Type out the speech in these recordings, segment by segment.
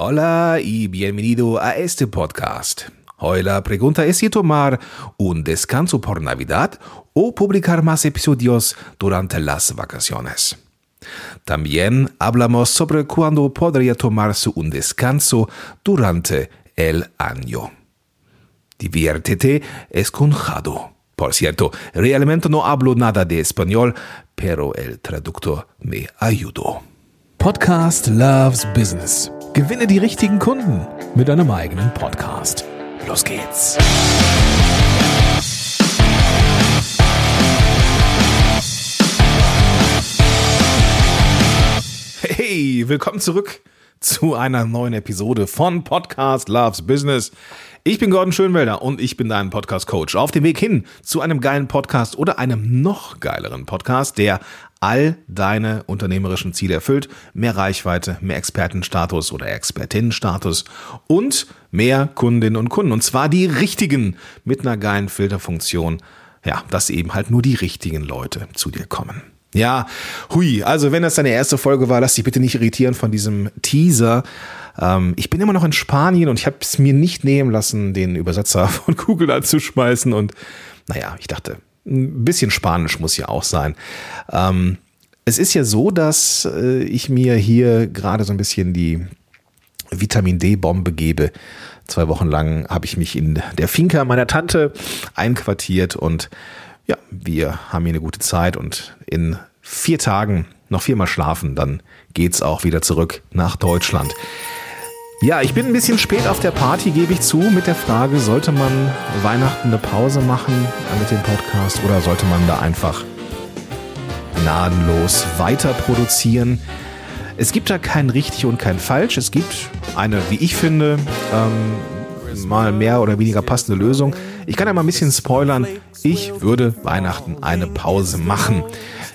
Hola y bienvenido a este podcast. Hoy la pregunta es si tomar un descanso por Navidad o publicar más episodios durante las vacaciones. También hablamos sobre cuándo podría tomarse un descanso durante el año. Diviértete esconjado. Por cierto, realmente no hablo nada de español, pero el traductor me ayudó. Podcast Loves Business. Gewinne die richtigen Kunden mit einem eigenen Podcast. Los geht's. Hey, willkommen zurück zu einer neuen Episode von Podcast Loves Business. Ich bin Gordon Schönwelder und ich bin dein Podcast-Coach auf dem Weg hin zu einem geilen Podcast oder einem noch geileren Podcast, der all deine unternehmerischen Ziele erfüllt. Mehr Reichweite, mehr Expertenstatus oder Expertinnenstatus und mehr Kundinnen und Kunden. Und zwar die richtigen mit einer geilen Filterfunktion. Ja, dass eben halt nur die richtigen Leute zu dir kommen. Ja, hui, also wenn das deine erste Folge war, lass dich bitte nicht irritieren von diesem Teaser. Ähm, ich bin immer noch in Spanien und ich habe es mir nicht nehmen lassen, den Übersetzer von Google anzuschmeißen. Und naja, ich dachte, ein bisschen Spanisch muss ja auch sein. Ähm, es ist ja so, dass äh, ich mir hier gerade so ein bisschen die Vitamin D-Bombe gebe. Zwei Wochen lang habe ich mich in der Finca meiner Tante einquartiert und ja, wir haben hier eine gute Zeit und in vier Tagen noch viermal schlafen, dann geht's auch wieder zurück nach Deutschland. Ja, ich bin ein bisschen spät auf der Party, gebe ich zu, mit der Frage, sollte man Weihnachten eine Pause machen mit dem Podcast oder sollte man da einfach gnadenlos weiter produzieren? Es gibt da kein richtig und kein falsch. Es gibt eine, wie ich finde, ähm, mal mehr oder weniger passende Lösung. Ich kann ja mal ein bisschen spoilern. Ich würde Weihnachten eine Pause machen.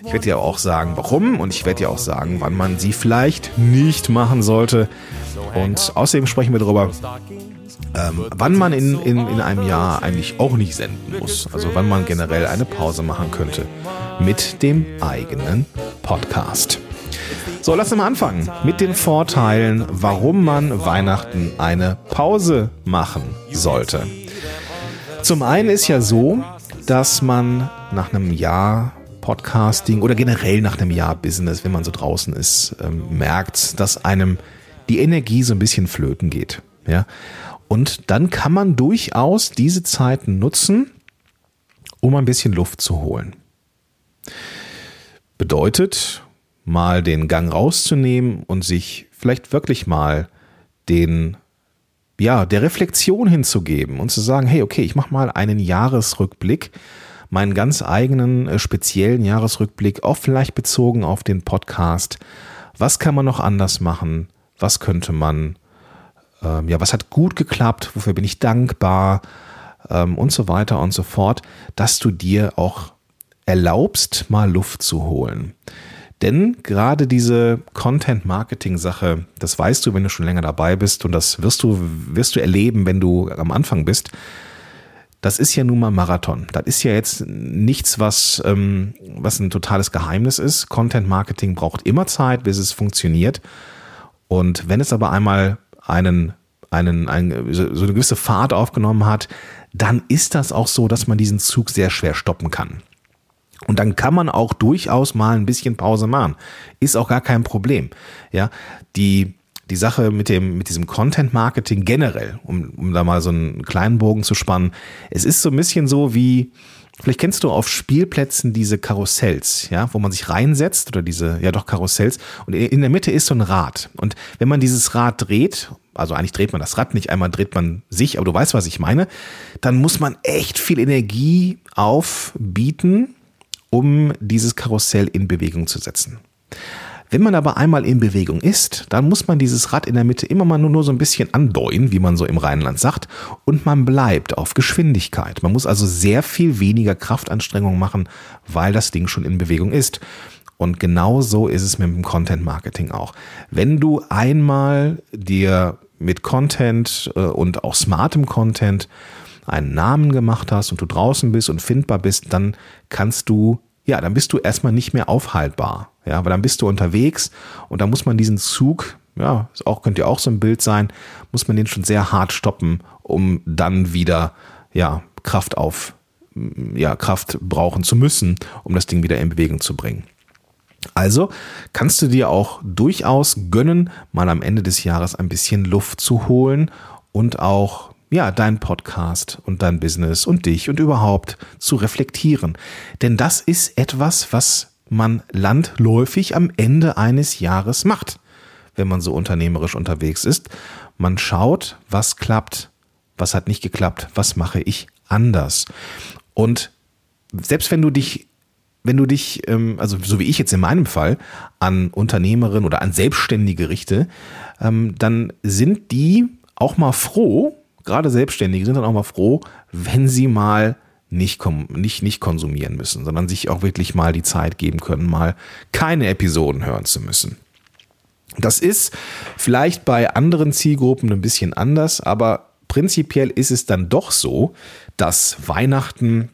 Ich werde dir auch sagen, warum und ich werde dir auch sagen, wann man sie vielleicht nicht machen sollte. Und außerdem sprechen wir darüber, ähm, wann man in, in, in einem Jahr eigentlich auch nicht senden muss. Also wann man generell eine Pause machen könnte mit dem eigenen Podcast. So, lass uns mal anfangen mit den Vorteilen, warum man Weihnachten eine Pause machen sollte. Zum einen ist ja so, dass man nach einem Jahr Podcasting oder generell nach einem Jahr Business, wenn man so draußen ist, ähm, merkt, dass einem die Energie so ein bisschen flöten geht. Ja. Und dann kann man durchaus diese Zeiten nutzen, um ein bisschen Luft zu holen. Bedeutet, mal den Gang rauszunehmen und sich vielleicht wirklich mal den ja, der Reflexion hinzugeben und zu sagen, hey, okay, ich mache mal einen Jahresrückblick meinen ganz eigenen äh, speziellen Jahresrückblick, auch vielleicht bezogen auf den Podcast. Was kann man noch anders machen? Was könnte man, ähm, ja, was hat gut geklappt? Wofür bin ich dankbar? Ähm, und so weiter und so fort, dass du dir auch erlaubst, mal Luft zu holen. Denn gerade diese Content-Marketing-Sache, das weißt du, wenn du schon länger dabei bist und das wirst du, wirst du erleben, wenn du am Anfang bist das ist ja nun mal Marathon. Das ist ja jetzt nichts, was, ähm, was ein totales Geheimnis ist. Content Marketing braucht immer Zeit, bis es funktioniert. Und wenn es aber einmal einen, einen, einen, so eine gewisse Fahrt aufgenommen hat, dann ist das auch so, dass man diesen Zug sehr schwer stoppen kann. Und dann kann man auch durchaus mal ein bisschen Pause machen. Ist auch gar kein Problem. Ja, die, die Sache mit dem, mit diesem Content Marketing generell, um, um da mal so einen kleinen Bogen zu spannen. Es ist so ein bisschen so wie, vielleicht kennst du auf Spielplätzen diese Karussells, ja, wo man sich reinsetzt oder diese, ja doch Karussells und in der Mitte ist so ein Rad. Und wenn man dieses Rad dreht, also eigentlich dreht man das Rad nicht, einmal dreht man sich, aber du weißt, was ich meine, dann muss man echt viel Energie aufbieten, um dieses Karussell in Bewegung zu setzen. Wenn man aber einmal in Bewegung ist, dann muss man dieses Rad in der Mitte immer mal nur, nur so ein bisschen andeuen, wie man so im Rheinland sagt, und man bleibt auf Geschwindigkeit. Man muss also sehr viel weniger Kraftanstrengung machen, weil das Ding schon in Bewegung ist. Und genau so ist es mit dem Content Marketing auch. Wenn du einmal dir mit Content äh, und auch smartem Content einen Namen gemacht hast und du draußen bist und findbar bist, dann kannst du ja, dann bist du erstmal nicht mehr aufhaltbar. Ja, weil dann bist du unterwegs und da muss man diesen Zug ja, auch, könnte ja auch so ein Bild sein, muss man den schon sehr hart stoppen, um dann wieder, ja, Kraft auf, ja, Kraft brauchen zu müssen, um das Ding wieder in Bewegung zu bringen. Also kannst du dir auch durchaus gönnen, mal am Ende des Jahres ein bisschen Luft zu holen und auch ja, dein Podcast und dein Business und dich und überhaupt zu reflektieren. Denn das ist etwas, was man landläufig am Ende eines Jahres macht, wenn man so unternehmerisch unterwegs ist. Man schaut, was klappt, was hat nicht geklappt, was mache ich anders. Und selbst wenn du dich wenn du dich, ähm, also so wie ich jetzt in meinem Fall, an Unternehmerinnen oder an Selbstständige richte, ähm, dann sind die auch mal froh, gerade Selbstständige sind dann auch mal froh, wenn sie mal nicht, nicht, nicht konsumieren müssen, sondern sich auch wirklich mal die Zeit geben können, mal keine Episoden hören zu müssen. Das ist vielleicht bei anderen Zielgruppen ein bisschen anders, aber prinzipiell ist es dann doch so, dass Weihnachten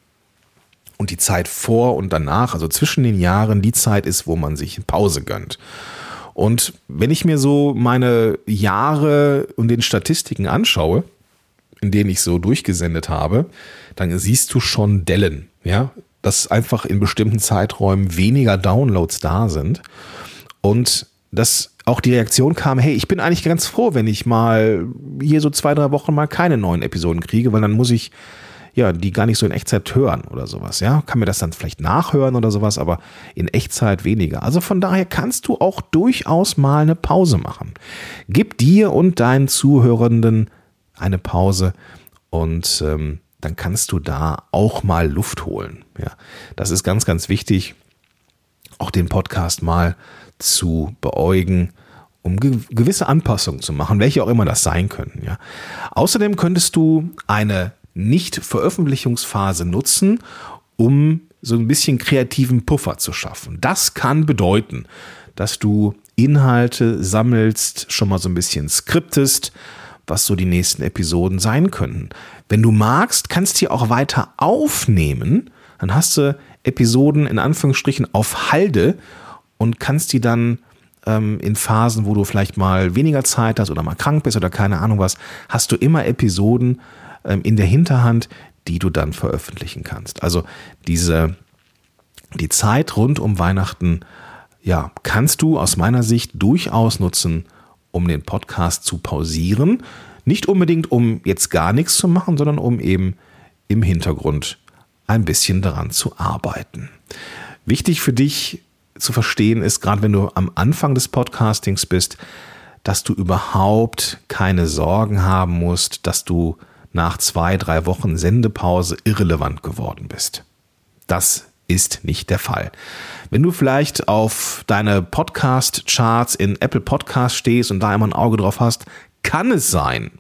und die Zeit vor und danach, also zwischen den Jahren, die Zeit ist, wo man sich Pause gönnt. Und wenn ich mir so meine Jahre und den Statistiken anschaue, in denen ich so durchgesendet habe, dann siehst du schon Dellen, ja, dass einfach in bestimmten Zeiträumen weniger Downloads da sind und dass auch die Reaktion kam, hey, ich bin eigentlich ganz froh, wenn ich mal hier so zwei, drei Wochen mal keine neuen Episoden kriege, weil dann muss ich ja, die gar nicht so in Echtzeit hören oder sowas, ja. Kann mir das dann vielleicht nachhören oder sowas, aber in Echtzeit weniger. Also von daher kannst du auch durchaus mal eine Pause machen. Gib dir und deinen Zuhörenden eine Pause und ähm, dann kannst du da auch mal Luft holen. Ja, das ist ganz, ganz wichtig, auch den Podcast mal zu beäugen um gewisse Anpassungen zu machen, welche auch immer das sein können. Ja. Außerdem könntest du eine nicht-Veröffentlichungsphase nutzen, um so ein bisschen kreativen Puffer zu schaffen. Das kann bedeuten, dass du Inhalte sammelst, schon mal so ein bisschen skriptest, was so die nächsten Episoden sein können. Wenn du magst, kannst du auch weiter aufnehmen, dann hast du Episoden in Anführungsstrichen auf Halde und kannst die dann ähm, in Phasen, wo du vielleicht mal weniger Zeit hast oder mal krank bist oder keine Ahnung was, hast du immer Episoden, ähm, in der Hinterhand, die du dann veröffentlichen kannst. Also diese, die Zeit rund um Weihnachten, ja, kannst du aus meiner Sicht durchaus nutzen, um den Podcast zu pausieren. Nicht unbedingt, um jetzt gar nichts zu machen, sondern um eben im Hintergrund ein bisschen daran zu arbeiten. Wichtig für dich zu verstehen ist, gerade wenn du am Anfang des Podcastings bist, dass du überhaupt keine Sorgen haben musst, dass du nach zwei, drei Wochen Sendepause irrelevant geworden bist. Das ist nicht der Fall. Wenn du vielleicht auf deine Podcast-Charts in Apple Podcast stehst und da immer ein Auge drauf hast, kann es sein,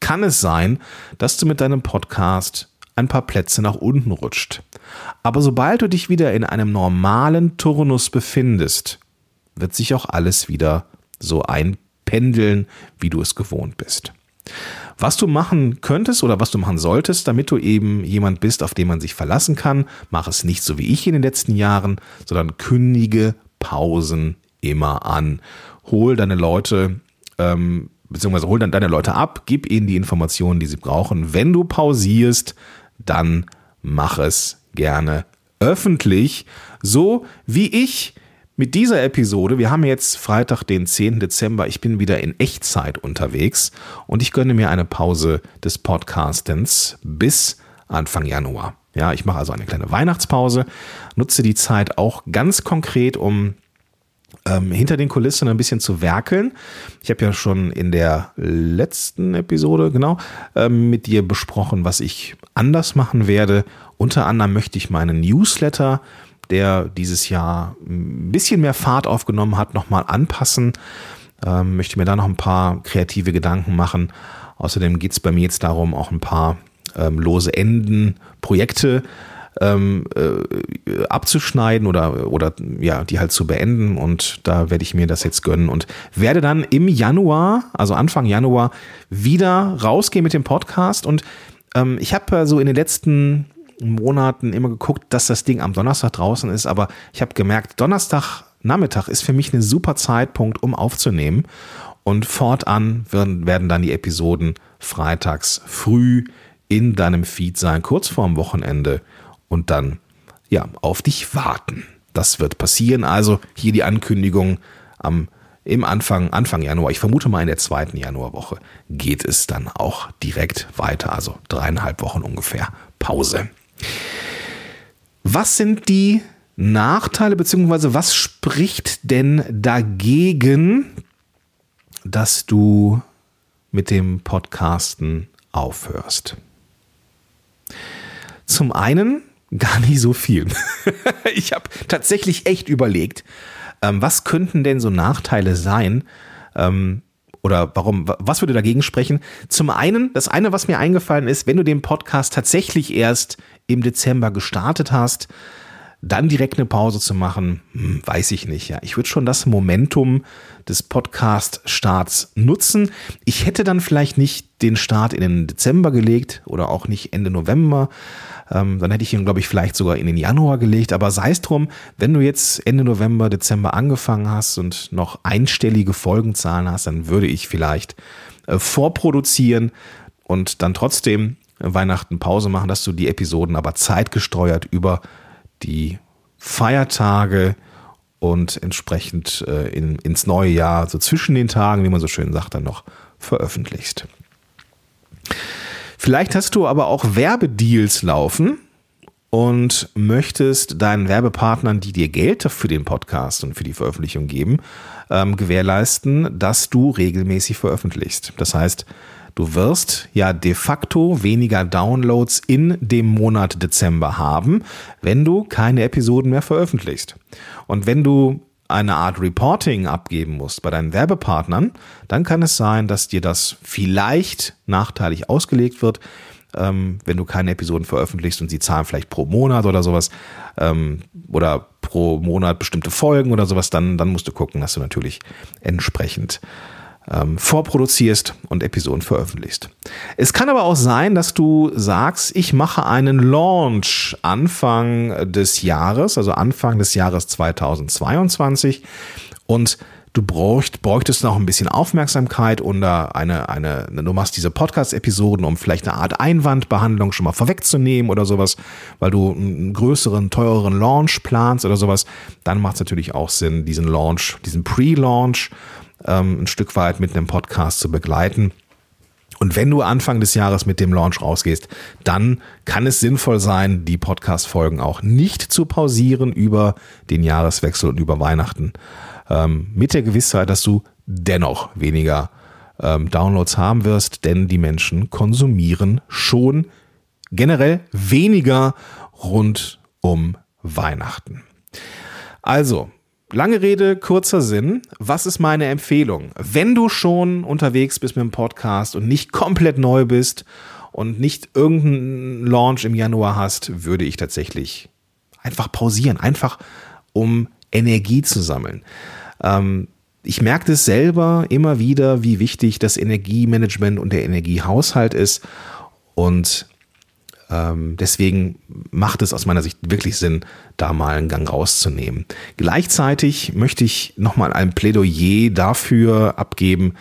kann es sein, dass du mit deinem Podcast ein paar Plätze nach unten rutscht. Aber sobald du dich wieder in einem normalen Turnus befindest, wird sich auch alles wieder so einpendeln, wie du es gewohnt bist. Was du machen könntest oder was du machen solltest, damit du eben jemand bist, auf den man sich verlassen kann, mach es nicht so wie ich in den letzten Jahren, sondern kündige Pausen immer an. Hol deine Leute, ähm, beziehungsweise hol dann deine Leute ab, gib ihnen die Informationen, die sie brauchen. Wenn du pausierst, dann mach es gerne öffentlich, so wie ich mit dieser Episode, wir haben jetzt Freitag, den 10. Dezember, ich bin wieder in Echtzeit unterwegs und ich gönne mir eine Pause des Podcastens bis Anfang Januar. Ja, ich mache also eine kleine Weihnachtspause, nutze die Zeit auch ganz konkret, um ähm, hinter den Kulissen ein bisschen zu werkeln. Ich habe ja schon in der letzten Episode, genau, ähm, mit dir besprochen, was ich anders machen werde. Unter anderem möchte ich meinen Newsletter der dieses Jahr ein bisschen mehr Fahrt aufgenommen hat, nochmal anpassen. Ähm, möchte mir da noch ein paar kreative Gedanken machen. Außerdem geht es bei mir jetzt darum, auch ein paar ähm, lose Enden, Projekte ähm, äh, abzuschneiden oder, oder ja, die halt zu beenden. Und da werde ich mir das jetzt gönnen und werde dann im Januar, also Anfang Januar, wieder rausgehen mit dem Podcast. Und ähm, ich habe so in den letzten Monaten immer geguckt, dass das Ding am Donnerstag draußen ist, aber ich habe gemerkt, Donnerstag Nachmittag ist für mich ein super Zeitpunkt, um aufzunehmen. Und fortan werden, werden dann die Episoden freitags früh in deinem Feed sein, kurz vorm Wochenende und dann ja auf dich warten. Das wird passieren. Also hier die Ankündigung am im Anfang, Anfang Januar, ich vermute mal in der zweiten Januarwoche, geht es dann auch direkt weiter. Also dreieinhalb Wochen ungefähr Pause. Was sind die Nachteile, beziehungsweise was spricht denn dagegen, dass du mit dem Podcasten aufhörst? Zum einen gar nicht so viel. ich habe tatsächlich echt überlegt, ähm, was könnten denn so Nachteile sein? Oder warum, was würde dagegen sprechen? Zum einen, das eine, was mir eingefallen ist, wenn du den Podcast tatsächlich erst im Dezember gestartet hast, dann direkt eine Pause zu machen, hm, weiß ich nicht. Ja, ich würde schon das Momentum des Podcast-Starts nutzen. Ich hätte dann vielleicht nicht den Start in den Dezember gelegt oder auch nicht Ende November, ähm, dann hätte ich ihn, glaube ich, vielleicht sogar in den Januar gelegt. Aber sei es drum, wenn du jetzt Ende November, Dezember angefangen hast und noch einstellige Folgenzahlen hast, dann würde ich vielleicht äh, vorproduzieren und dann trotzdem Weihnachten Pause machen, dass du die Episoden aber zeitgesteuert über die Feiertage und entsprechend äh, in, ins neue Jahr, so zwischen den Tagen, wie man so schön sagt, dann noch veröffentlichst. Vielleicht hast du aber auch Werbedeals laufen und möchtest deinen Werbepartnern, die dir Geld für den Podcast und für die Veröffentlichung geben, ähm, gewährleisten, dass du regelmäßig veröffentlichst. Das heißt, du wirst ja de facto weniger Downloads in dem Monat Dezember haben, wenn du keine Episoden mehr veröffentlichst. Und wenn du eine Art Reporting abgeben musst bei deinen Werbepartnern, dann kann es sein, dass dir das vielleicht nachteilig ausgelegt wird, ähm, wenn du keine Episoden veröffentlichst und sie zahlen vielleicht pro Monat oder sowas ähm, oder pro Monat bestimmte Folgen oder sowas, dann, dann musst du gucken, dass du natürlich entsprechend ähm, vorproduzierst und Episoden veröffentlichst. Es kann aber auch sein, dass du sagst, ich mache einen Launch Anfang des Jahres, also Anfang des Jahres 2022 und du bräucht, bräuchtest noch ein bisschen Aufmerksamkeit oder eine, eine, du machst diese Podcast-Episoden, um vielleicht eine Art Einwandbehandlung schon mal vorwegzunehmen oder sowas, weil du einen größeren, teureren Launch planst oder sowas, dann macht es natürlich auch Sinn, diesen Launch, diesen Pre-Launch ähm, ein Stück weit mit einem Podcast zu begleiten. Und wenn du Anfang des Jahres mit dem Launch rausgehst, dann kann es sinnvoll sein, die Podcast-Folgen auch nicht zu pausieren über den Jahreswechsel und über Weihnachten. Ähm, mit der Gewissheit, dass du dennoch weniger ähm, Downloads haben wirst, denn die Menschen konsumieren schon generell weniger rund um Weihnachten. Also, Lange Rede, kurzer Sinn. Was ist meine Empfehlung? Wenn du schon unterwegs bist mit dem Podcast und nicht komplett neu bist und nicht irgendeinen Launch im Januar hast, würde ich tatsächlich einfach pausieren, einfach um Energie zu sammeln. Ähm, ich merke das selber immer wieder, wie wichtig das Energiemanagement und der Energiehaushalt ist. Und ähm, deswegen macht es aus meiner Sicht wirklich Sinn, da mal einen Gang rauszunehmen. Gleichzeitig möchte ich nochmal ein Plädoyer dafür abgeben,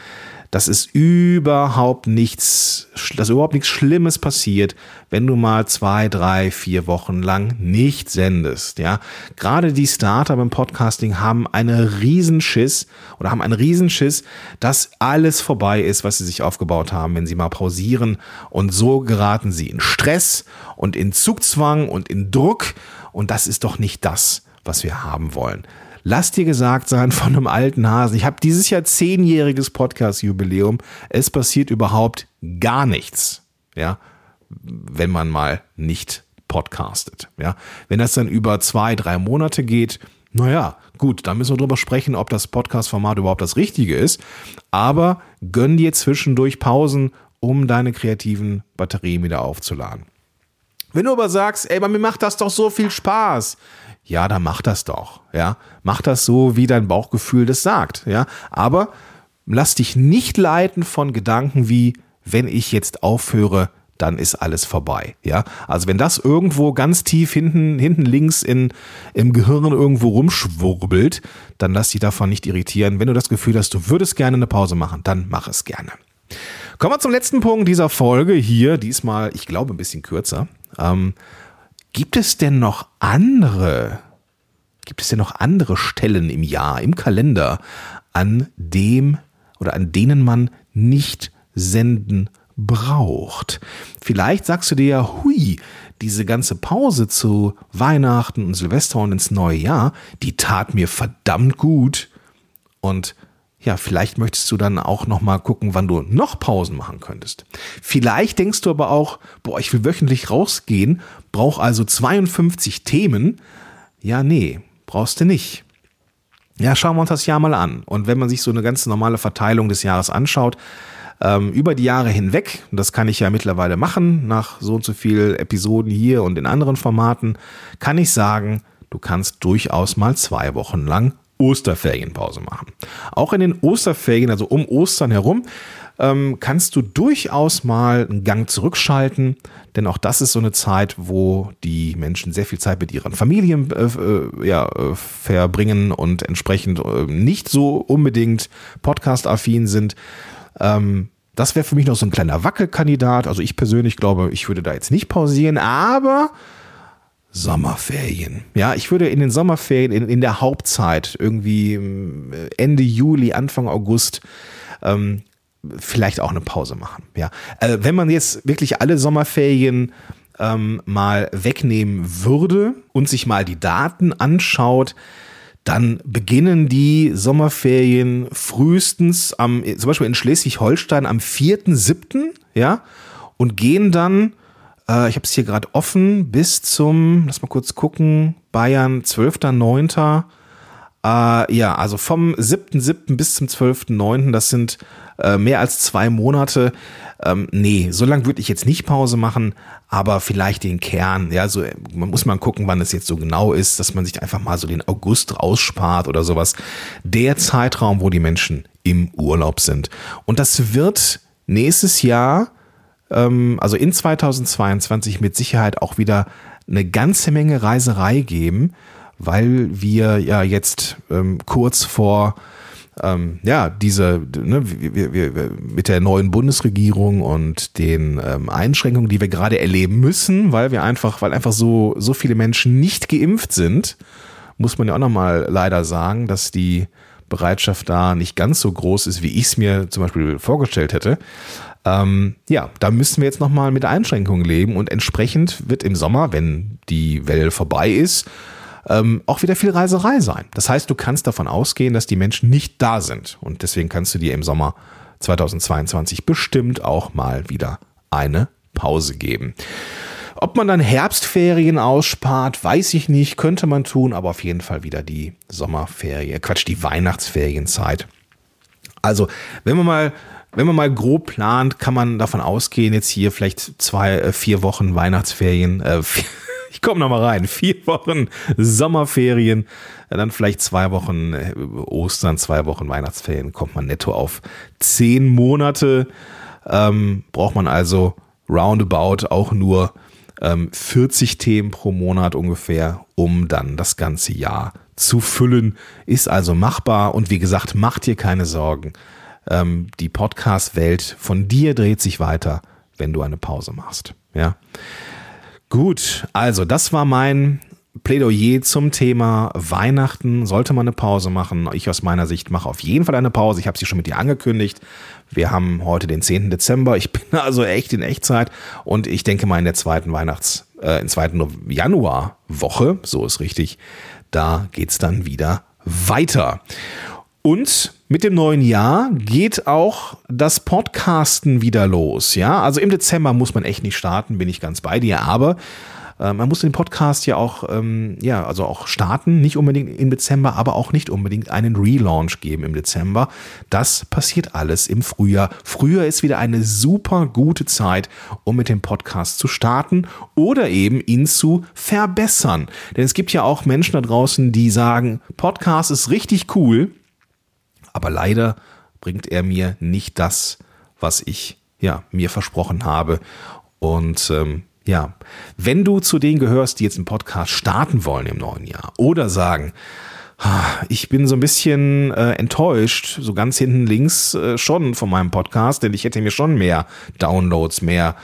dass es überhaupt nichts, dass überhaupt nichts Schlimmes passiert, wenn du mal zwei, drei, vier Wochen lang nicht sendest, ja. Gerade die Starter beim Podcasting haben eine Riesenschiss oder haben einen Riesenschiss, dass alles vorbei ist, was sie sich aufgebaut haben, wenn sie mal pausieren und so geraten sie in Stress und in Zugzwang und in Druck und das ist doch nicht das, was wir haben wollen. Lass dir gesagt sein von einem alten Hasen. Ich habe dieses Jahr zehnjähriges Podcast-Jubiläum. Es passiert überhaupt gar nichts. Ja, wenn man mal nicht podcastet. Ja, wenn das dann über zwei, drei Monate geht, naja, gut, dann müssen wir drüber sprechen, ob das Podcast-Format überhaupt das Richtige ist. Aber gönn dir zwischendurch Pausen, um deine kreativen Batterien wieder aufzuladen. Wenn du aber sagst, ey, mir macht das doch so viel Spaß, ja, dann mach das doch, ja. Mach das so, wie dein Bauchgefühl das sagt, ja. Aber lass dich nicht leiten von Gedanken wie, wenn ich jetzt aufhöre, dann ist alles vorbei. Ja, also wenn das irgendwo ganz tief hinten, hinten links in, im Gehirn irgendwo rumschwurbelt, dann lass dich davon nicht irritieren. Wenn du das Gefühl hast, du würdest gerne eine Pause machen, dann mach es gerne. Kommen wir zum letzten Punkt dieser Folge hier. Diesmal, ich glaube, ein bisschen kürzer. Ähm, gibt es denn noch andere, gibt es denn noch andere Stellen im Jahr, im Kalender, an dem oder an denen man nicht senden braucht. Vielleicht sagst du dir ja, hui, diese ganze Pause zu Weihnachten und Silvester und ins neue Jahr, die tat mir verdammt gut. Und ja, vielleicht möchtest du dann auch noch mal gucken, wann du noch Pausen machen könntest. Vielleicht denkst du aber auch, boah, ich will wöchentlich rausgehen, brauch also 52 Themen. Ja, nee, brauchst du nicht. Ja, schauen wir uns das Jahr mal an. Und wenn man sich so eine ganz normale Verteilung des Jahres anschaut, ähm, über die Jahre hinweg, das kann ich ja mittlerweile machen, nach so und so viel Episoden hier und in anderen Formaten, kann ich sagen, du kannst durchaus mal zwei Wochen lang Osterferienpause machen. Auch in den Osterferien, also um Ostern herum, ähm, kannst du durchaus mal einen Gang zurückschalten, denn auch das ist so eine Zeit, wo die Menschen sehr viel Zeit mit ihren Familien äh, äh, ja, äh, verbringen und entsprechend äh, nicht so unbedingt podcast-affin sind. Ähm, das wäre für mich noch so ein kleiner Wackelkandidat. Also ich persönlich glaube, ich würde da jetzt nicht pausieren, aber Sommerferien. Ja, ich würde in den Sommerferien, in, in der Hauptzeit, irgendwie äh, Ende Juli, Anfang August, ähm, vielleicht auch eine Pause machen. Ja, äh, wenn man jetzt wirklich alle Sommerferien ähm, mal wegnehmen würde und sich mal die Daten anschaut, dann beginnen die Sommerferien frühestens am, zum Beispiel in Schleswig-Holstein am 4.7., ja, und gehen dann, äh, ich habe es hier gerade offen, bis zum, lass mal kurz gucken, Bayern 12.9., äh, ja, also vom 7.7. bis zum 12.9., das sind äh, mehr als zwei Monate. Ähm, nee, so lange würde ich jetzt nicht Pause machen, aber vielleicht den Kern. Ja, so man muss mal gucken, wann es jetzt so genau ist, dass man sich einfach mal so den August rausspart oder sowas. Der Zeitraum, wo die Menschen im Urlaub sind. Und das wird nächstes Jahr, also in 2022 mit Sicherheit auch wieder eine ganze Menge Reiserei geben, weil wir ja jetzt ähm, kurz vor ähm, ja, diese, ne, wir, wir, wir, mit der neuen Bundesregierung und den ähm, Einschränkungen, die wir gerade erleben müssen, weil wir einfach, weil einfach so, so viele Menschen nicht geimpft sind, muss man ja auch nochmal leider sagen, dass die Bereitschaft da nicht ganz so groß ist, wie ich es mir zum Beispiel vorgestellt hätte. Ähm, ja, da müssen wir jetzt nochmal mit Einschränkungen leben und entsprechend wird im Sommer, wenn die Welle vorbei ist, ähm, auch wieder viel Reiserei sein. Das heißt, du kannst davon ausgehen, dass die Menschen nicht da sind. Und deswegen kannst du dir im Sommer 2022 bestimmt auch mal wieder eine Pause geben. Ob man dann Herbstferien ausspart, weiß ich nicht, könnte man tun, aber auf jeden Fall wieder die Sommerferien, Quatsch, die Weihnachtsferienzeit. Also, wenn man mal wenn man mal grob plant, kann man davon ausgehen, jetzt hier vielleicht zwei, äh, vier Wochen Weihnachtsferien, äh, vier, ich komme noch mal rein. Vier Wochen Sommerferien, dann vielleicht zwei Wochen äh, Ostern, zwei Wochen Weihnachtsferien, kommt man netto auf zehn Monate. Ähm, braucht man also roundabout auch nur ähm, 40 Themen pro Monat ungefähr, um dann das ganze Jahr zu füllen. Ist also machbar und wie gesagt, mach dir keine Sorgen. Ähm, die Podcast-Welt von dir dreht sich weiter, wenn du eine Pause machst. Ja. Gut, also das war mein Plädoyer zum Thema Weihnachten. Sollte man eine Pause machen? Ich aus meiner Sicht mache auf jeden Fall eine Pause. Ich habe sie schon mit dir angekündigt. Wir haben heute den 10. Dezember. Ich bin also echt in Echtzeit und ich denke mal in der zweiten Weihnachts-, äh, in zweiten Januarwoche, so ist richtig, da geht's dann wieder weiter. Und mit dem neuen Jahr geht auch das Podcasten wieder los. Ja, also im Dezember muss man echt nicht starten, bin ich ganz bei dir, aber äh, man muss den Podcast ja auch, ähm, ja, also auch starten, nicht unbedingt im Dezember, aber auch nicht unbedingt einen Relaunch geben im Dezember. Das passiert alles im Frühjahr. Frühjahr ist wieder eine super gute Zeit, um mit dem Podcast zu starten oder eben ihn zu verbessern. Denn es gibt ja auch Menschen da draußen, die sagen, Podcast ist richtig cool aber leider bringt er mir nicht das, was ich ja, mir versprochen habe. Und ähm, ja, wenn du zu denen gehörst, die jetzt einen Podcast starten wollen im neuen Jahr oder sagen, ich bin so ein bisschen äh, enttäuscht, so ganz hinten links äh, schon von meinem Podcast, denn ich hätte mir schon mehr Downloads, mehr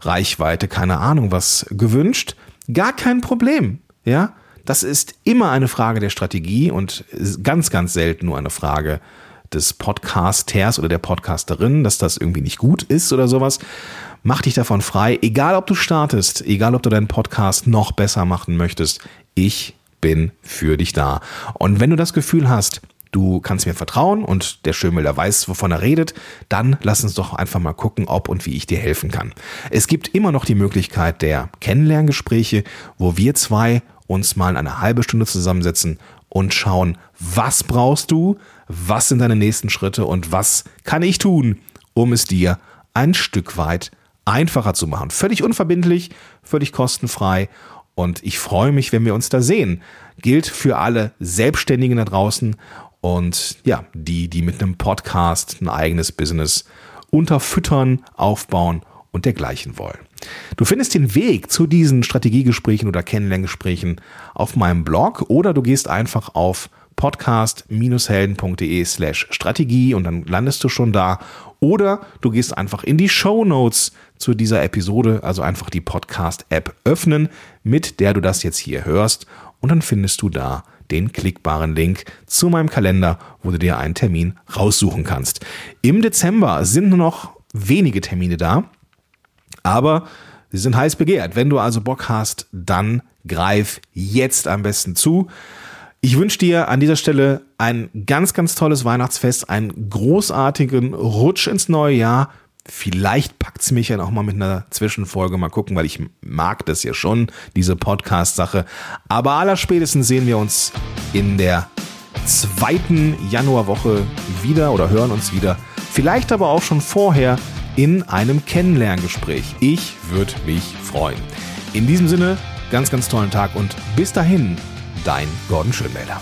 Reichweite, keine Ahnung was gewünscht. Gar kein Problem, ja. Das ist immer eine Frage der Strategie und ganz, ganz selten nur eine Frage des Podcasters oder der Podcasterin, dass das irgendwie nicht gut ist oder sowas. Mach dich davon frei, egal ob du startest, egal ob du deinen Podcast noch besser machen möchtest. Ich bin für dich da. Und wenn du das Gefühl hast, du kannst mir vertrauen und der Schönwälder weiß, wovon er redet, dann lass uns doch einfach mal gucken, ob und wie ich dir helfen kann. Es gibt immer noch die Möglichkeit der Kennenlerngespräche, wo wir zwei uns mal eine halbe Stunde zusammensetzen und schauen, was brauchst du, was sind deine nächsten Schritte und was kann ich tun, um es dir ein Stück weit einfacher zu machen. Völlig unverbindlich, völlig kostenfrei und ich freue mich, wenn wir uns da sehen. Gilt für alle Selbstständigen da draußen und ja, die, die mit einem Podcast ein eigenes Business unterfüttern, aufbauen und dergleichen wollen. Du findest den Weg zu diesen Strategiegesprächen oder Kennenlerngesprächen auf meinem Blog oder du gehst einfach auf podcast-helden.de slash Strategie und dann landest du schon da. Oder du gehst einfach in die Show Notes zu dieser Episode, also einfach die Podcast-App öffnen, mit der du das jetzt hier hörst und dann findest du da den klickbaren Link zu meinem Kalender, wo du dir einen Termin raussuchen kannst. Im Dezember sind nur noch wenige Termine da, aber sie sind heiß begehrt. Wenn du also Bock hast, dann greif jetzt am besten zu. Ich wünsche dir an dieser Stelle ein ganz, ganz tolles Weihnachtsfest, einen großartigen Rutsch ins neue Jahr. Vielleicht packt es mich ja noch mal mit einer Zwischenfolge. Mal gucken, weil ich mag das ja schon, diese Podcast-Sache. Aber allerspätestens sehen wir uns in der zweiten Januarwoche wieder oder hören uns wieder. Vielleicht aber auch schon vorher in einem Kennenlerngespräch. Ich würde mich freuen. In diesem Sinne, ganz, ganz tollen Tag und bis dahin, dein Gordon Schönmelder.